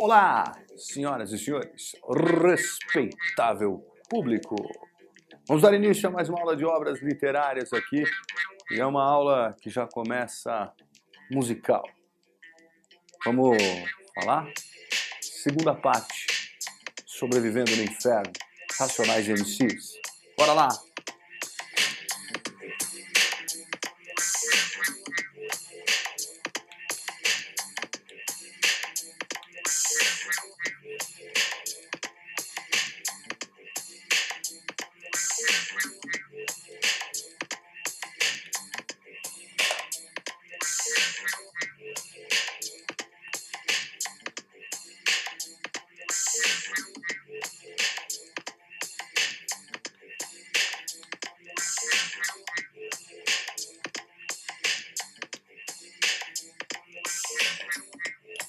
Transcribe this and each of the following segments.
Olá, senhoras e senhores, respeitável público. Vamos dar início a mais uma aula de obras literárias aqui. E é uma aula que já começa musical. Vamos falar? Segunda parte, Sobrevivendo no Inferno, Racionais MCs. Bora lá!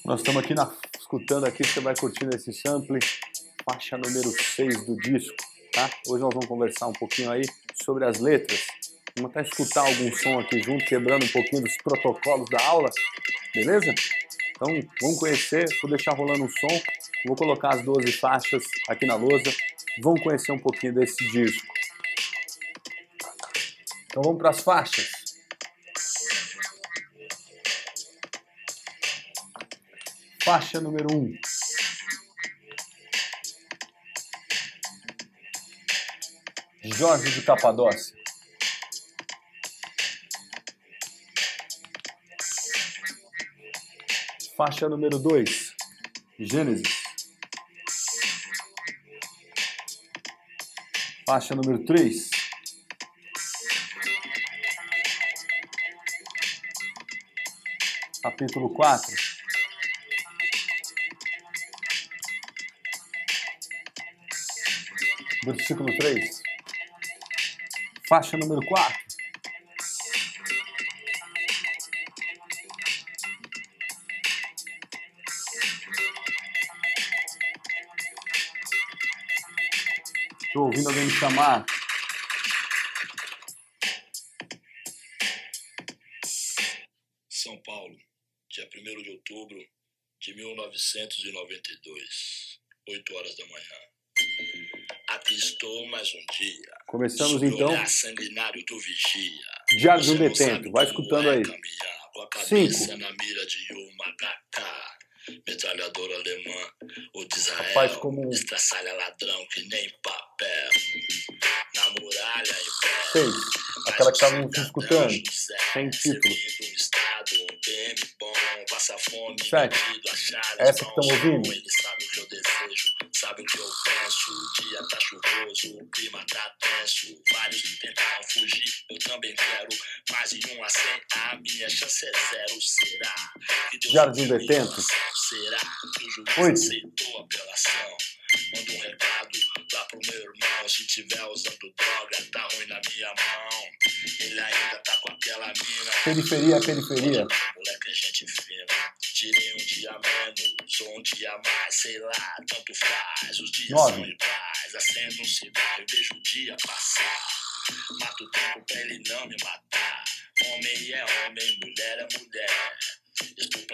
Nós estamos aqui na, escutando aqui, você vai curtindo esse sample, faixa número 6 do disco, tá? Hoje nós vamos conversar um pouquinho aí sobre as letras. Vamos até escutar algum som aqui junto, quebrando um pouquinho dos protocolos da aula, beleza? Então, vamos conhecer, vou deixar rolando um som, vou colocar as 12 faixas aqui na lousa, vamos conhecer um pouquinho desse disco. Então vamos para as faixas. Faixa número 1. Um. Jorge de Capadócia. Faixa número 2. Gênesis. Faixa número 3. Capítulo 4. Versículo 3. Faixa número 4. Estou ouvindo alguém me chamar. São Paulo, dia 1 de outubro de 1992, 8 horas da manhã. Estou mais um dia. Começamos então. sanguinário do vigia. Diário um detento. Vai escutando aí. Com a cabeça na mira de uma HK. Metralhadora alemã ou de Israel. Faz como... Estraçalha ladrão que nem papel. Na muralha em pé. Seis. Aquela que estavam escutando. Sem título. Sete. Essa que estão ouvindo. Ele sabe o que eu Jardim Detento. Será que o juiz aceitou a apelação? Manda um recado lá pro meu irmão. Se tiver usando droga, tá ruim na minha mão. Ele ainda tá com aquela mina. Periferia, periferia. Moleque, é gente fina. Tirei um dia menos ou um dia mais, sei lá, tanto faz. Os dias Nove. são iguais. Acendo um cigarro e vejo o dia passar. Mato o tempo pra ele não me matar.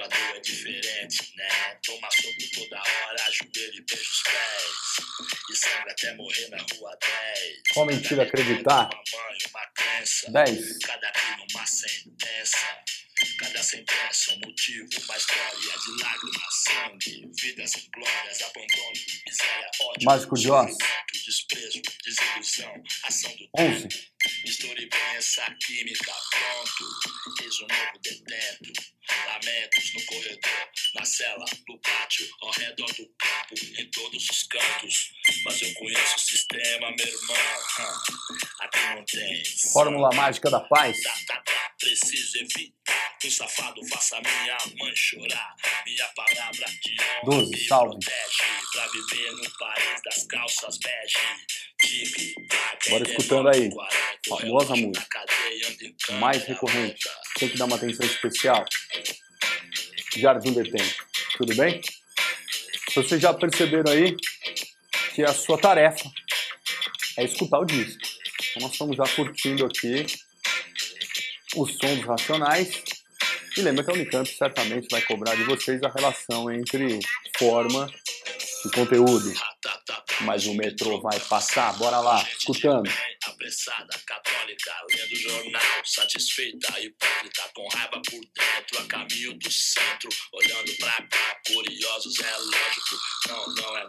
vibrador é diferente, né? Toma soco toda hora, joelho e beijo os pés. E sangra até morrer na rua 10. Qual mentira acreditar? É uma mãe, uma crença. 10. Cada crime uma sentença. Cada sentença é um motivo, uma história de lágrimas, sangue, vidas sem glórias, abandono, miséria, ódio, Mágico de Oz. desprezo, desilusão, ação do 11. Misture bem essa química, pronto. Eis um novo detento. Lamentos no corredor, na cela, no pátio, ao redor do campo, em todos os cantos. Mas eu conheço o sistema, meu irmão. Aqui não tem. Fórmula mágica da paz. Tá, tá, tá, preciso evitar que o safado faça minha mãe chorar. Minha palavra de honra me salve. protege pra viver no país das calças bege. Bora é escutando aí. 40, Famosa música. Mais recorrente. Tem que dar uma atenção especial. Jardim Detento. Tudo bem? Vocês já perceberam aí que a sua tarefa é escutar o disco. Então nós estamos já curtindo aqui o som dos racionais. E lembra que a Unicamp certamente vai cobrar de vocês a relação entre forma de conteúdo. Mas o metrô vai passar, bora lá, escutando. Apressada, católica, lendo jornal, satisfeita, hipócrita, com raiva por dentro, a caminho do centro, olhando pra cá, curiosos, é lógico. Não, não é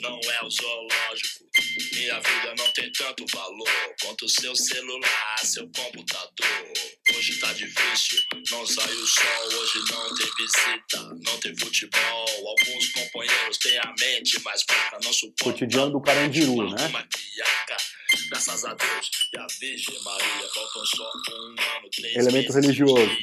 não, não é o zoológico. Minha vida não tem tanto valor quanto seu celular, seu computador. Hoje tá difícil, não sai o sol, hoje não tem visita, não tem futebol. Alguns companheiros têm a mente mais fraca, não suportam. Cotidiano do Carandiru, né? Graças a Deus e a Virgem Maria, faltam só um ano, três Elemento religioso.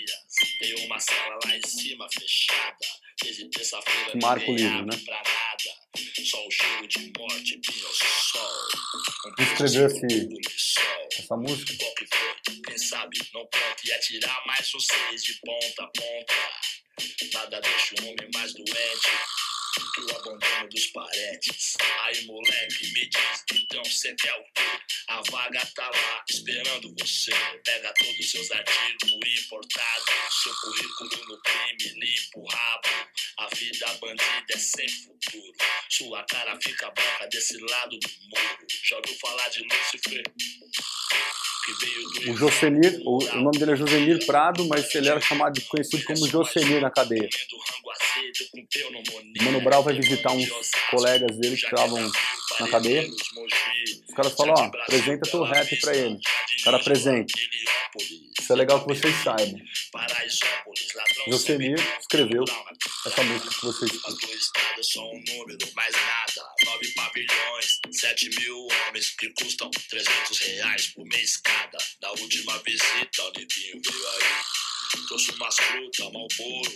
Tem uma sala lá em cima fechada, desde terça-feira. Marco livro, né? Pra nada. Só o cheiro de morte, pinho sol. Um escreveu esse, essa música? Qual que foi? Quem sabe não pode atirar mais seis de ponta a ponta. Nada deixa o homem mais doente que o abandono dos parentes. Aí, moleque, me diz, então cê quer o quê? A vaga tá lá esperando você. Pega todos os seus artigos importados, seu currículo no crime, limpa o rabo. A vida bandida é sem futuro. Sua cara fica branca desse lado do muro. Já ouviu falar de Lúcifer? O Josenir, o, o, nome dele é Josenir Prado, mas ele era chamado, conhecido como Josenir na cadeia. Mano Brown vai visitar uns colegas dele que estavam na cadeia. Os caras falam, ó, apresenta teu rap pra ele. O cara apresenta. Isso é legal que vocês saibam. Josenir escreveu essa música que vocês escutam. São um número, mais nada. Nove pavilhões, sete mil homens que custam 300 reais por mês cada. Da última visita, o neguinho veio aí. Trouxe umas frutas, malboro,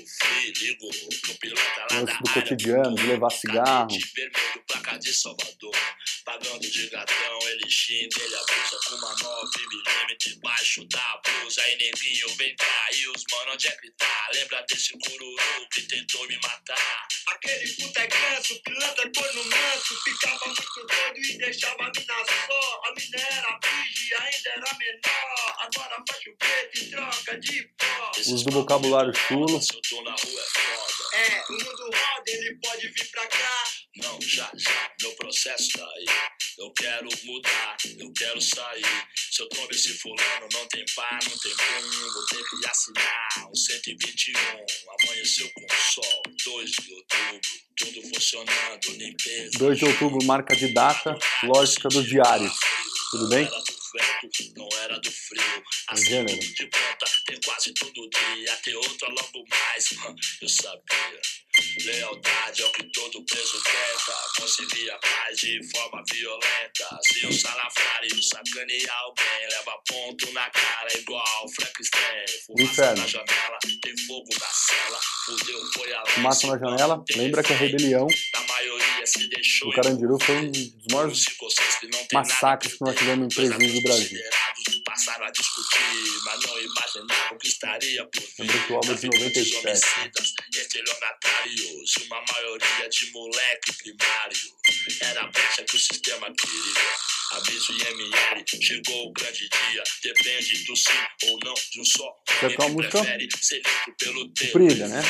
pro piloto lá da do cotidiano, de levar cigarro. De vermelho, placa de Salvador. Pagando de gatão, ele xinga, ele abusa com uma 9mm debaixo da blusa. Aí neguinho, vem cá, e os mano, onde é que tá? Lembra desse cururu que tentou me matar? Aquele puta é ganso, pilantra corno manso. Ficava muito doido e deixava a mina só. A mina era virgem, ainda era menor. Agora faz o preto e troca de Uso do vocabulário chulo. É, o mundo roda, ele pode vir pra cá. Não, já, já, meu processo tá aí. Eu quero mudar, eu quero sair. Se eu tombe esse fulano, não tem pá, não tem pum. Vou ter que assinar um 121. Amanheceu com sol, 2 de outubro. Tudo funcionando, limpeza. 2 de outubro, marca de data, lógica do diário. Tudo bem? Vento, não era do frio. Assim de ponta, tem quase todo dia. Tem outra logo mais, eu sabia. Lealdade é o que todo preso tenta. Conseguir a paz de forma violenta. Se o salafrário sacanear alguém, leva ponto na cara igual Frankenstein. Fumaça na janela, tem fogo na cela. Fudeu, foi a Fumaça na janela, lembra que a rebelião do Carandiru foi um dos maiores massacres que nós tivemos em presídio do Brasil. Passaram a discutir, mas não imaginavam que estaria por o álbum de 97. Estelionatários, uma maioria de moleque primário. Era a brecha que o sistema queria. Aviso IML, chegou o grande dia. Depende do sim ou não de um só. Você uma música comprida, né?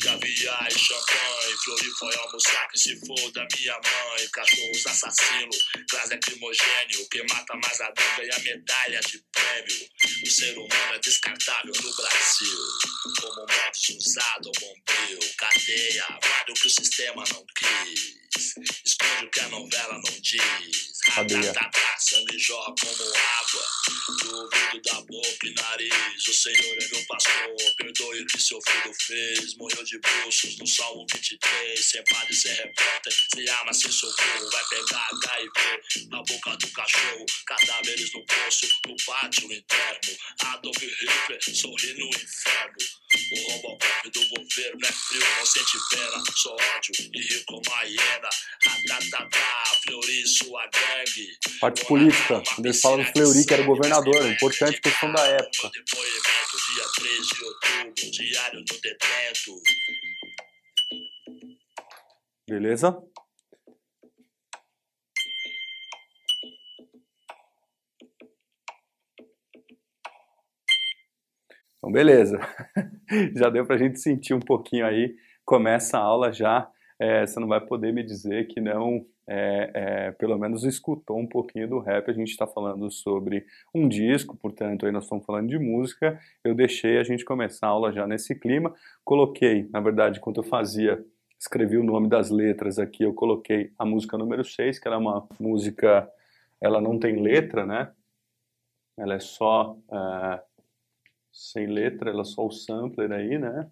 Caviar e champanhe, Floripa foi almoçar que se for da minha mãe. Cachorros assassinos, gás lacrimogênio, que mata mais a dúvida e a medalha de prêmio. O ser humano é descartável no Brasil. Como modos usado, bombeiro, cadeia, guarda o que o sistema não quis. Esconde o que a novela não diz. Cadeia. Sangue jorra como água. Do ouvido da boca e nariz. O Senhor é meu pastor. Perdoe o que seu filho fez. Morreu de bruxos no Salmo 23. Sem padre, sem repórter. Sem arma, sem socorro. Vai pegar HIV na boca do cachorro. Cadáveres no poço. No pátio interno. Adolf Hitler sorri no inferno. O Robocop do governo é frio, não sente pena. Só ódio e rico como a hiena. Ratatata, gangue. Parte política, eles falam do Fleury, que era governador, importante questão da época. Depoimento, dia 3 de outubro, diário do detento. Beleza? Então, beleza. Já deu para a gente sentir um pouquinho aí começa a aula já, é, você não vai poder me dizer que não, é, é, pelo menos escutou um pouquinho do rap. A gente está falando sobre um disco, portanto, aí nós estamos falando de música. Eu deixei a gente começar a aula já nesse clima. Coloquei, na verdade, enquanto eu fazia, escrevi o nome das letras aqui, eu coloquei a música número 6, que era uma música, ela não tem letra, né? Ela é só uh, sem letra, ela é só o sampler aí, né?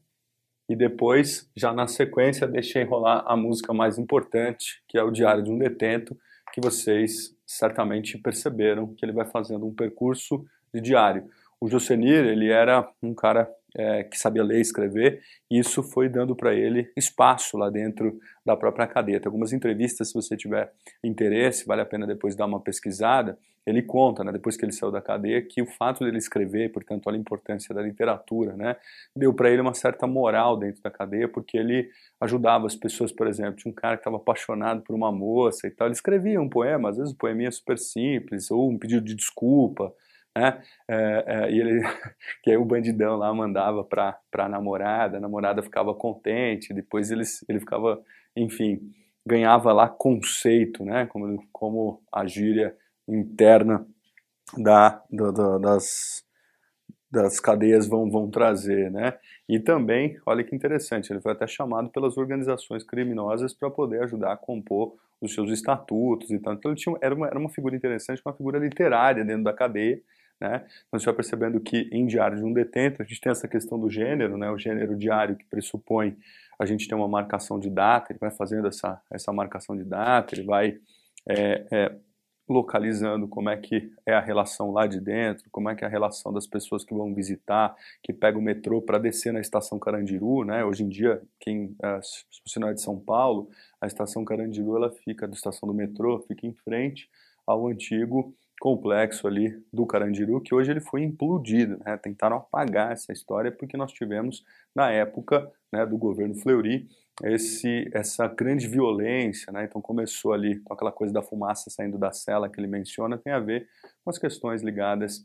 E depois, já na sequência, deixei rolar a música mais importante, que é o Diário de um Detento, que vocês certamente perceberam que ele vai fazendo um percurso de diário. O Josenir, ele era um cara é, que sabia ler e escrever, e isso foi dando para ele espaço lá dentro da própria cadeia. Tem algumas entrevistas, se você tiver interesse, vale a pena depois dar uma pesquisada. Ele conta, né, depois que ele saiu da cadeia, que o fato dele escrever, portanto, a importância da literatura, né, deu para ele uma certa moral dentro da cadeia, porque ele ajudava as pessoas, por exemplo, tinha um cara que estava apaixonado por uma moça e tal, ele escrevia um poema, às vezes um poeminha super simples, ou um pedido de desculpa, né? É, é, e ele, que aí o bandidão lá mandava para a namorada, a namorada ficava contente, depois ele, ele ficava, enfim, ganhava lá conceito, né? Como, como a gíria interna da, da, da, das, das cadeias vão, vão trazer, né? E também, olha que interessante, ele foi até chamado pelas organizações criminosas para poder ajudar a compor os seus estatutos e tal. Então ele tinha, era, uma, era uma figura interessante, uma figura literária dentro da cadeia, né? Então você vai percebendo que em Diário de um Detento a gente tem essa questão do gênero, né? o gênero diário que pressupõe a gente ter uma marcação de data, ele vai fazendo essa, essa marcação de data, ele vai é, é, localizando como é que é a relação lá de dentro, como é que é a relação das pessoas que vão visitar, que pega o metrô para descer na estação Carandiru, né? Hoje em dia, quem é, se você não é de São Paulo, a estação Carandiru ela fica, a estação do metrô, fica em frente ao antigo complexo ali do Carandiru, que hoje ele foi implodido, né? tentaram apagar essa história porque nós tivemos na época né, do governo Fleury esse, essa grande violência, né? então começou ali com aquela coisa da fumaça saindo da cela que ele menciona, tem a ver com as questões ligadas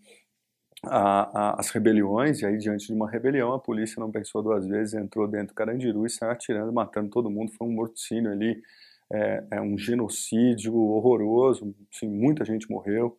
às rebeliões, e aí diante de uma rebelião a polícia não pensou duas vezes, entrou dentro do Carandiru e saiu atirando, matando todo mundo, foi um morticínio ali, é, é um genocídio horroroso, assim, muita gente morreu,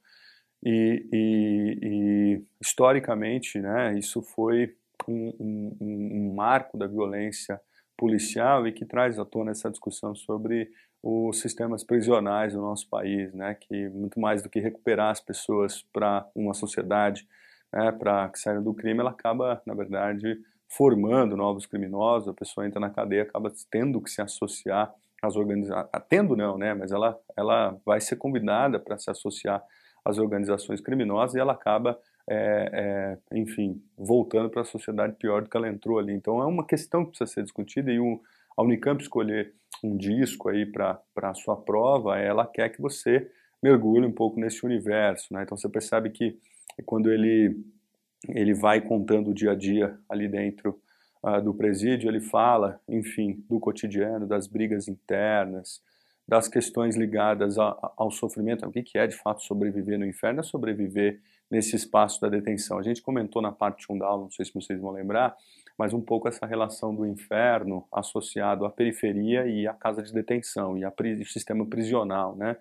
e, e, e historicamente né, isso foi um, um, um, marco da violência policial e que traz à tona essa discussão sobre os sistemas prisionais do nosso país, né, que muito mais do que recuperar as pessoas para uma sociedade, né, para que saiam do crime, ela acaba, na verdade, formando novos criminosos, a pessoa entra na cadeia, acaba tendo que se associar as organizações, tendo não, né, mas ela, ela vai ser convidada para se associar às organizações criminosas e ela acaba, é, é, enfim, voltando para a sociedade pior do que ela entrou ali. Então é uma questão que precisa ser discutida e o, a Unicamp escolher um disco aí para a sua prova, ela quer que você mergulhe um pouco nesse universo, né? Então você percebe que quando ele ele vai contando o dia a dia ali dentro uh, do presídio, ele fala, enfim, do cotidiano, das brigas internas, das questões ligadas a, a, ao sofrimento. O que, que é de fato sobreviver no inferno? É sobreviver nesse espaço da detenção. A gente comentou na parte 1 da aula, não sei se vocês vão lembrar, mas um pouco essa relação do inferno associado à periferia e à casa de detenção e ao sistema prisional, né?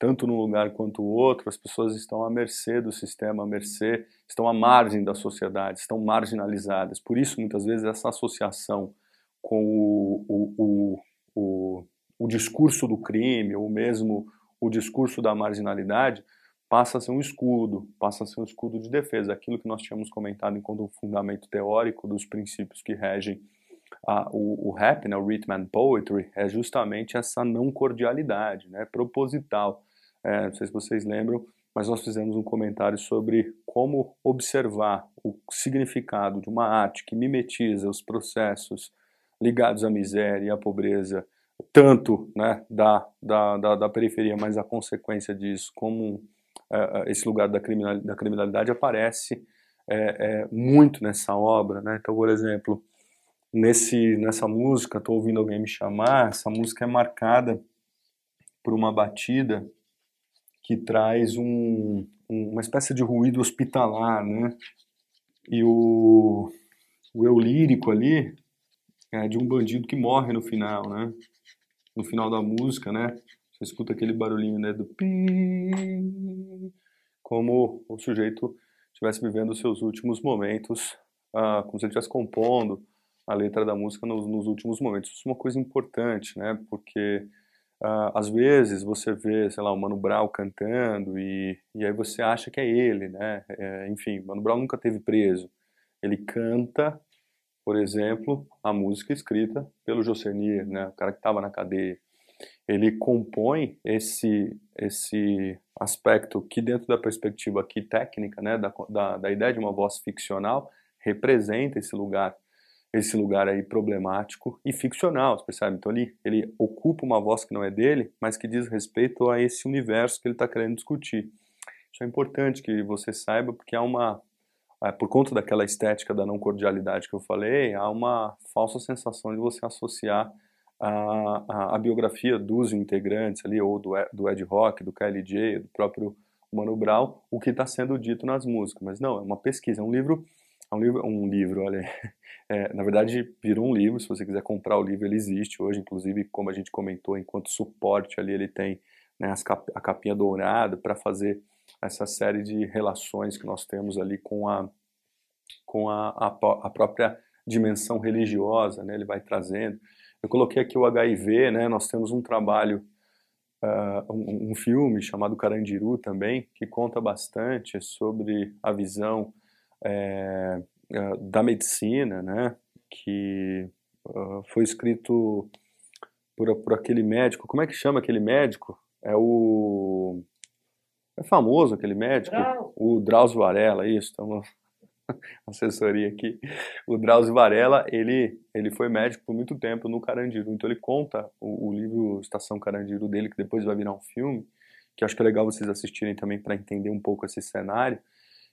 Tanto num lugar quanto o outro, as pessoas estão à mercê do sistema, à mercê, estão à margem da sociedade, estão marginalizadas. Por isso, muitas vezes, essa associação com o, o, o, o, discurso do crime, ou mesmo o discurso da marginalidade, passa a ser um escudo, passa a ser um escudo de defesa. Aquilo que nós tínhamos comentado enquanto um fundamento teórico dos princípios que regem o, o, rap, né, o rhythm and poetry, é justamente essa não cordialidade, né, proposital. É, não sei se vocês lembram, mas nós fizemos um comentário sobre como observar o significado de uma arte que mimetiza os processos ligados à miséria e à pobreza, tanto né, da, da, da, da periferia, mas a consequência disso, como uh, esse lugar da criminalidade, da criminalidade aparece é, é, muito nessa obra. Né? Então, por exemplo, nesse, nessa música, estou ouvindo alguém me chamar, essa música é marcada por uma batida que traz um, um, uma espécie de ruído hospitalar, né? E o, o eu lírico ali, é, de um bandido que morre no final, né? No final da música, né? Você escuta aquele barulhinho, né? Do pi, como o sujeito estivesse vivendo os seus últimos momentos, ah, como se ele estivesse compondo a letra da música nos, nos, últimos momentos. Isso é uma coisa importante, né? Porque ah, às vezes você vê, sei lá, o Mano Brown cantando e, e aí você acha que é ele, né? É, enfim, Mano Brown nunca teve preso. Ele canta por exemplo, a música escrita pelo Jocenir, né, o cara que estava na cadeia. Ele compõe esse esse aspecto que dentro da perspectiva aqui técnica, né, da, da, da ideia de uma voz ficcional, representa esse lugar, esse lugar aí problemático e ficcional, você percebe? Então ele, ele ocupa uma voz que não é dele, mas que diz respeito a esse universo que ele está querendo discutir. Isso é importante que você saiba, porque há uma é, por conta daquela estética da não cordialidade que eu falei, há uma falsa sensação de você associar a, a, a biografia dos integrantes ali, ou do, do Ed Rock, do KLJ, do próprio Mano Brown, o que está sendo dito nas músicas. Mas não, é uma pesquisa, é um livro, é um livro, um livro olha, é, na verdade virou um livro, se você quiser comprar o livro, ele existe hoje, inclusive, como a gente comentou, enquanto suporte ali ele tem né, cap, a capinha dourada para fazer essa série de relações que nós temos ali com a, com a, a, a própria dimensão religiosa, né? ele vai trazendo. Eu coloquei aqui o HIV, né? nós temos um trabalho, uh, um, um, filme chamado Carandiru também, que conta bastante sobre a visão é, uh, da medicina, né? que uh, foi escrito por, por aquele médico, como é que chama aquele médico? É o é famoso aquele médico, Drauzio. o Drauzio Varela, isso, estamos assessoria aqui. O Drauzio Varela, ele, ele foi médico por muito tempo no Carandiru, então ele conta o, o livro Estação Carandiru dele, que depois vai virar um filme, que acho que é legal vocês assistirem também para entender um pouco esse cenário.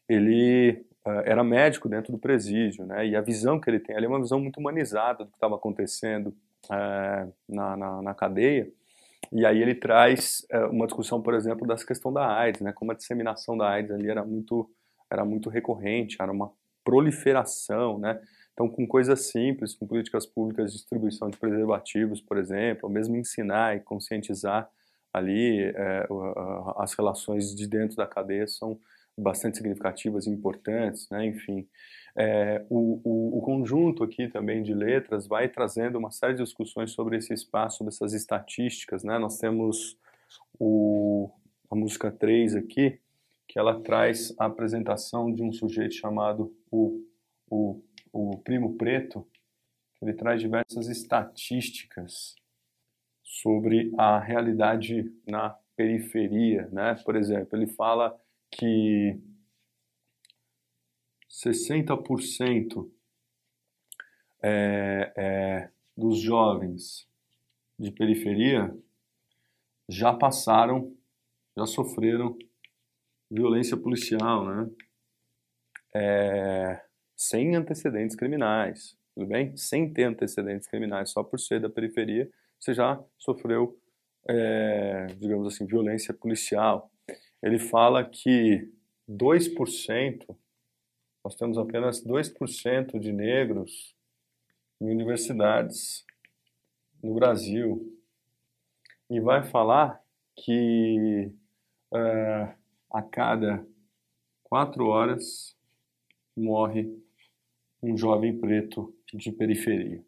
Ele era médico dentro do presídio, né? E a visão que ele tem ali é uma visão muito humanizada do que estava acontecendo uh, na, na, na cadeia. E aí ele traz uh, uma discussão, por exemplo, dessa questão da AIDS, né? Como a disseminação da AIDS ali era muito era muito recorrente, era uma proliferação, né? Então, com coisas simples, com políticas públicas de distribuição de preservativos, por exemplo, ou mesmo ensinar e conscientizar ali é, as relações de dentro da cadeia são bastante significativas e importantes, né? Enfim, é, o, o, o, conjunto aqui também de letras vai trazendo uma série de discussões sobre esse espaço, sobre essas estatísticas, né? Nós temos o, a música 3 aqui, que ela traz a apresentação de um sujeito chamado o, o, o Primo Preto, ele traz diversas estatísticas sobre a realidade na periferia, né? Por exemplo, ele fala que 60% é, é, dos jovens de periferia já passaram, já sofreram violência policial, né? É, sem antecedentes criminais, tudo bem? Sem ter antecedentes criminais, só por ser da periferia, você já sofreu, é, digamos assim, violência policial. Ele fala que 2%, nós temos apenas 2% de negros em universidades no Brasil. E vai falar que uh, a cada quatro horas morre um jovem preto de periferia.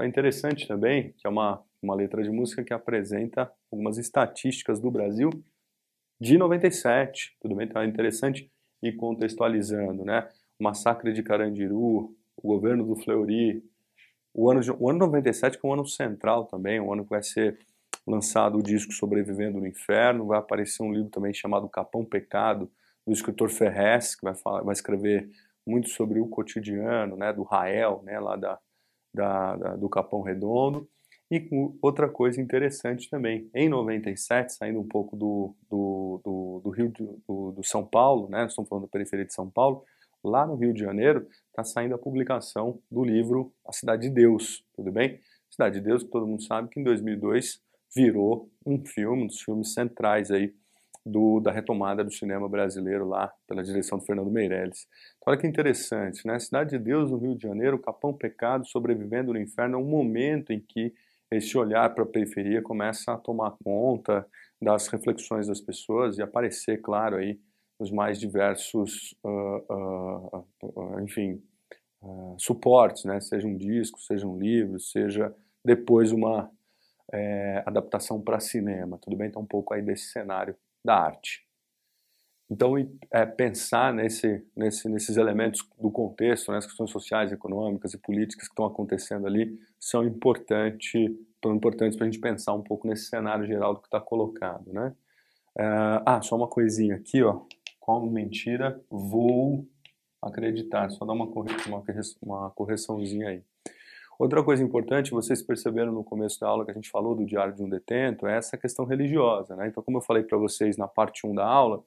É interessante também que é uma, uma letra de música que apresenta algumas estatísticas do Brasil de 97, tudo bem? Então é interessante ir contextualizando, né? O massacre de Carandiru, o governo do Fleury, o ano, de, o ano 97 que é um ano central também, um ano que vai ser lançado o disco Sobrevivendo no Inferno, vai aparecer um livro também chamado Capão Pecado, do escritor Ferrez, que vai, falar, vai escrever muito sobre o cotidiano, né, do Rael, né, lá da, da, da, do Capão Redondo. E outra coisa interessante também, em 97, saindo um pouco do, do, do, do Rio de, do, do, São Paulo, né, estamos falando da periferia de São Paulo, lá no Rio de Janeiro está saindo a publicação do livro A Cidade de Deus, tudo bem? Cidade de Deus, todo mundo sabe que em 2002 virou um filme, um dos filmes centrais aí do, da retomada do cinema brasileiro lá pela direção do Fernando Meirelles. Então, olha que interessante, né? Cidade de Deus, no Rio de Janeiro, Capão Pecado, sobrevivendo no inferno, é um momento em que esse olhar para a periferia começa a tomar conta das reflexões das pessoas e aparecer, claro, aí nos mais diversos, uh, uh, uh, enfim, suportes, né? Seja um disco, seja um livro, seja depois uma é, adaptação para cinema, tudo bem? Então um pouco aí desse cenário da arte. Então, é, pensar nesse, nesse, nesses elementos do contexto, né, as questões sociais, econômicas e políticas que estão acontecendo ali, são importante, tão importantes para a gente pensar um pouco nesse cenário geral do que está colocado. Né? É, ah, só uma coisinha aqui, ó. Como mentira, vou acreditar. Só dar uma, uma correçãozinha aí. Outra coisa importante, vocês perceberam no começo da aula que a gente falou do Diário de um Detento, é essa questão religiosa. Né? Então, como eu falei para vocês na parte 1 da aula,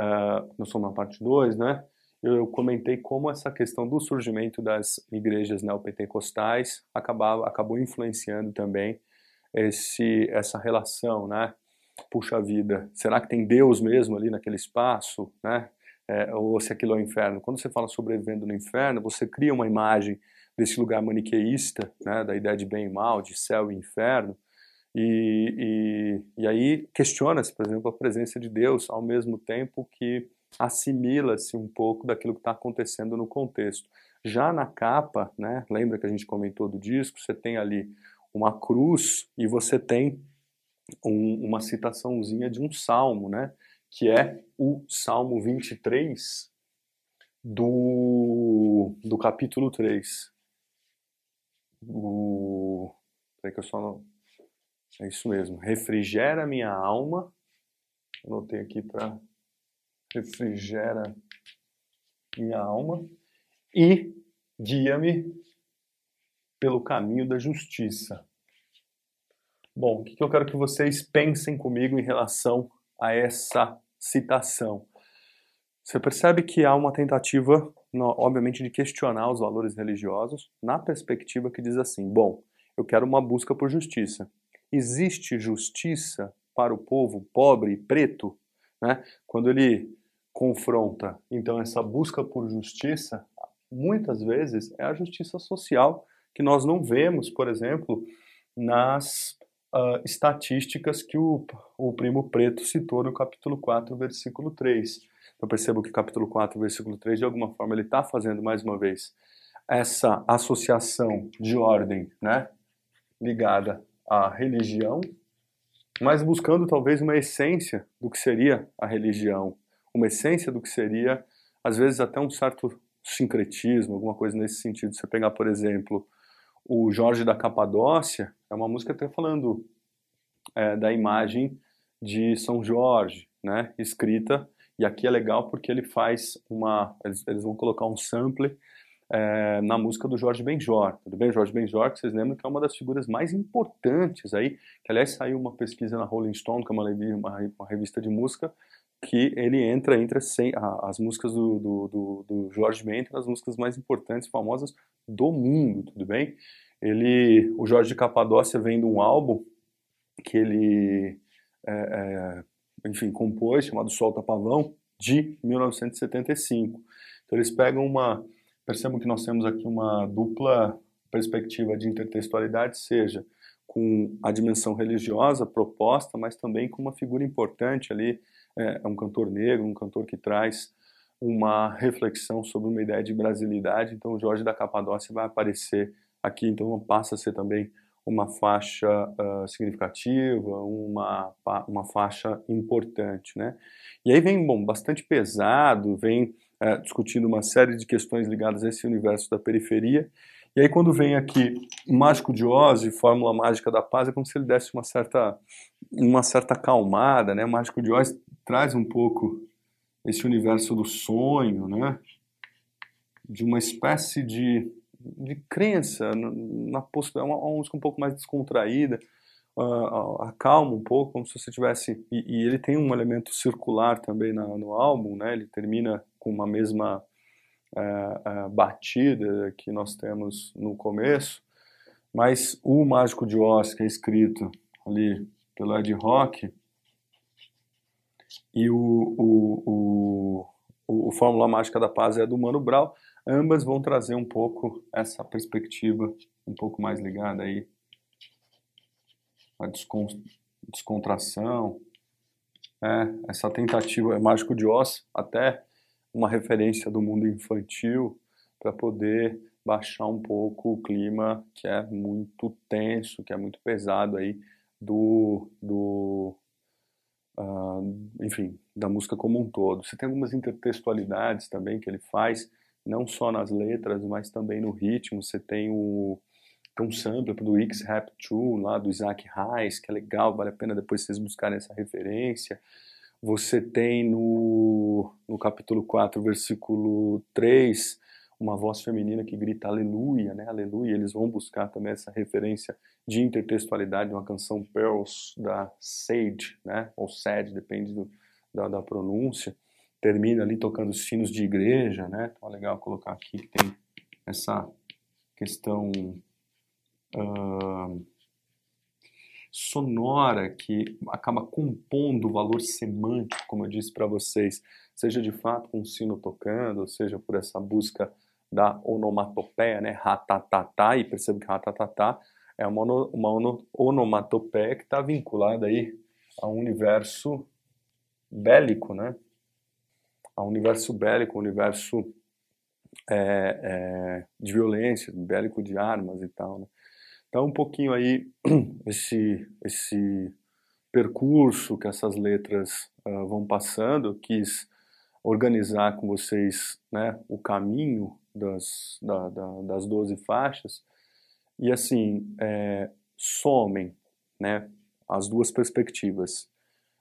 uh, nós somos na parte 2, né? eu comentei como essa questão do surgimento das igrejas neopentecostais acabava, acabou influenciando também esse, essa relação, né? Puxa vida, será que tem Deus mesmo ali naquele espaço, né? É, ou se aquilo é o inferno? Quando você fala sobrevivendo no inferno, você cria uma imagem desse lugar maniqueísta, né, da ideia de bem e mal, de céu e inferno, e, e, e aí questiona-se, por exemplo, a presença de Deus, ao mesmo tempo que assimila-se um pouco daquilo que está acontecendo no contexto. Já na capa, né, lembra que a gente comentou do disco, você tem ali uma cruz e você tem um, uma citaçãozinha de um salmo, né, que é o Salmo 23 do, do capítulo 3 o. Peraí que eu só não. É isso mesmo. Refrigera minha alma. Anotei aqui para. Refrigera minha alma. E guia-me pelo caminho da justiça. Bom, o que eu quero que vocês pensem comigo em relação a essa citação? Você percebe que há uma tentativa obviamente, de questionar os valores religiosos na perspectiva que diz assim: bom, eu quero uma busca por justiça. Existe justiça para o povo pobre e preto? Né? Quando ele confronta, então, essa busca por justiça, muitas vezes é a justiça social que nós não vemos, por exemplo, nas uh, estatísticas que o, o primo preto citou no capítulo 4, versículo 3 eu percebo que capítulo 4, versículo 3, de alguma forma, ele está fazendo mais uma vez essa associação de ordem né, ligada à religião, mas buscando talvez uma essência do que seria a religião, uma essência do que seria, às vezes, até um certo sincretismo, alguma coisa nesse sentido. Você pegar, por exemplo, o Jorge da Capadócia, é uma música até falando é, da imagem de São Jorge, né, escrita e aqui é legal porque ele faz uma. Eles, eles vão colocar um sample é, na música do Jorge Benjor. Tudo bem? Jorge Benjor, que vocês lembram que é uma das figuras mais importantes aí. Que aliás saiu uma pesquisa na Rolling Stone, que é uma, uma, uma revista de música, que ele entra entre as músicas do, do, do, do Jorge Ben entre as músicas mais importantes, famosas do mundo, tudo bem? Ele, o Jorge Capadócia vem de um álbum que ele é, é, enfim, compôs, chamado Solta Pavão, de 1975. Então eles pegam uma, percebam que nós temos aqui uma dupla perspectiva de intertextualidade, seja com a dimensão religiosa proposta, mas também com uma figura importante ali, é, é um cantor negro, um cantor que traz uma reflexão sobre uma ideia de brasilidade. Então o Jorge da Capadócia vai aparecer aqui, então passa a ser também uma faixa uh, significativa, uma, uma faixa importante, né? E aí vem, bom, bastante pesado, vem uh, discutindo uma série de questões ligadas a esse universo da periferia, e aí quando vem aqui Mágico de Oz e Fórmula Mágica da Paz, é como se ele desse uma certa, uma certa calmada, né? O Mágico de Oz traz um pouco esse universo do sonho, né? De uma espécie de de crença na possibilidade, é uma, uma música um pouco mais descontraída, uh, acalma um pouco, como se você tivesse. E, e ele tem um elemento circular também na, no álbum, né? Ele termina com uma mesma uh, uh, batida que nós temos no começo, mas o Mágico de Oz, que é escrito ali pelo Ed Rock, e o, o, o, o Fórmula Mágica da Paz é do Mano Brown. Ambas vão trazer um pouco essa perspectiva um pouco mais ligada aí à descontração, é, essa tentativa é mágico de Oz, até uma referência do mundo infantil para poder baixar um pouco o clima que é muito tenso, que é muito pesado aí do, do uh, enfim, da música como um todo. Você tem algumas intertextualidades também que ele faz, não só nas letras, mas também no ritmo. Você tem o tem um sample do X Rap 2 lá do Isaac Hayes, que é legal, vale a pena depois vocês buscarem essa referência. Você tem no, no capítulo 4, versículo 3, uma voz feminina que grita aleluia, né? Aleluia. Eles vão buscar também essa referência de intertextualidade de uma canção Pearls da Sage, né? Ou Sage, depende do, da, da pronúncia. Termina ali tocando sinos de igreja, né? Então é legal colocar aqui que tem essa questão uh, sonora que acaba compondo o valor semântico, como eu disse para vocês, seja de fato com o sino tocando, seja por essa busca da onomatopeia, né, ratatatá, e percebo que ratatatá é uma, uma onomatopeia que está vinculada aí a um universo bélico, né, a um universo bélico, um universo é, é, de violência, bélico de armas e tal, né. Então, um pouquinho aí esse, esse percurso que essas letras uh, vão passando, quis organizar com vocês né, o caminho das, da, da, das 12 faixas e assim, é, somem né, as duas perspectivas.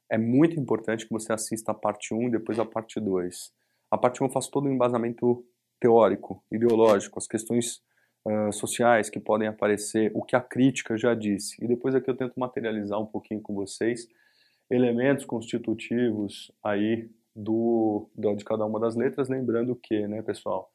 É muito importante que você assista a parte 1 e depois a parte 2. A parte 1 faz todo o um embasamento teórico, ideológico, as questões uh, sociais que podem aparecer, o que a crítica já disse. E depois aqui eu tento materializar um pouquinho com vocês elementos constitutivos aí do, do de cada uma das letras, lembrando que, né, pessoal,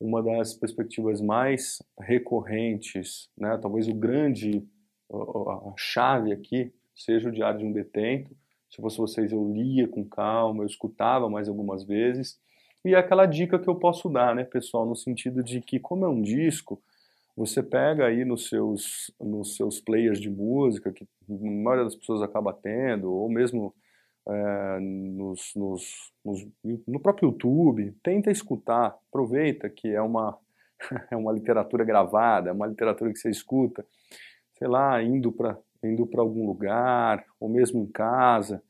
uma das perspectivas mais recorrentes, né, talvez o grande a chave aqui seja o Diário de um Detento. Se fosse vocês, eu lia com calma, eu escutava mais algumas vezes. E é aquela dica que eu posso dar, né, pessoal, no sentido de que, como é um disco, você pega aí nos seus, nos seus players de música, que a maioria das pessoas acaba tendo, ou mesmo é, nos, nos, nos, no próprio YouTube, tenta escutar, aproveita que é uma, é uma literatura gravada, é uma literatura que você escuta, sei lá, indo para indo algum lugar, ou mesmo em casa,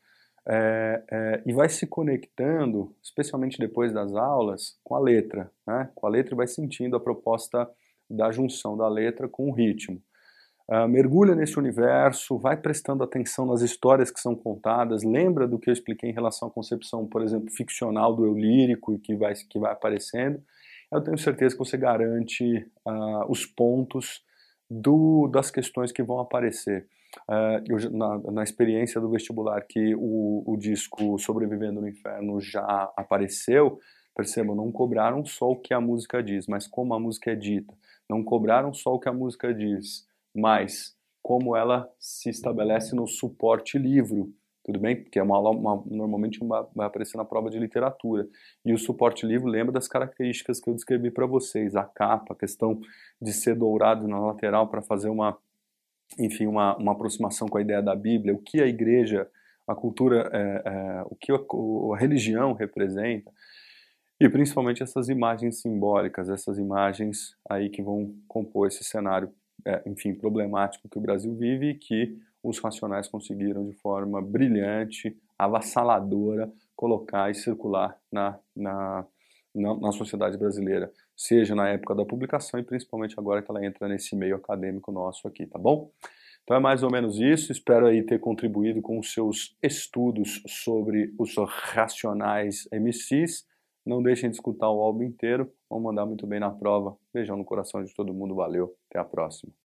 é, é, e vai se conectando, especialmente depois das aulas, com a letra, né? com a letra e vai sentindo a proposta da junção da letra com o ritmo. Uh, mergulha nesse universo, vai prestando atenção nas histórias que são contadas, lembra do que eu expliquei em relação à concepção, por exemplo, ficcional do eu lírico e que vai, que vai aparecendo. Eu tenho certeza que você garante uh, os pontos do, das questões que vão aparecer. Uh, eu, na, na, experiência do vestibular que o, o disco Sobrevivendo no Inferno já apareceu, percebam, não cobraram só o que a música diz, mas como a música é dita não cobraram só o que a música diz, mas como ela se estabelece no suporte livro, tudo bem? Porque é uma, uma, normalmente uma, vai aparecer na prova de literatura. E o suporte livro lembra das características que eu descrevi para vocês, a capa, a questão de ser dourado na lateral para fazer uma, enfim, uma, uma aproximação com a ideia da Bíblia, o que a igreja, a cultura, é, é, o que a, a religião representa. E principalmente essas imagens simbólicas, essas imagens aí que vão compor esse cenário, é, enfim, problemático que o Brasil vive e que os racionais conseguiram de forma brilhante, avassaladora, colocar e circular na, na, na, na sociedade brasileira, seja na época da publicação e principalmente agora que ela entra nesse meio acadêmico nosso aqui, tá bom? Então é mais ou menos isso. Espero aí ter contribuído com os seus estudos sobre os racionais MCs. Não deixem de escutar o álbum inteiro. Vão mandar muito bem na prova. Beijão no coração de todo mundo. Valeu. Até a próxima.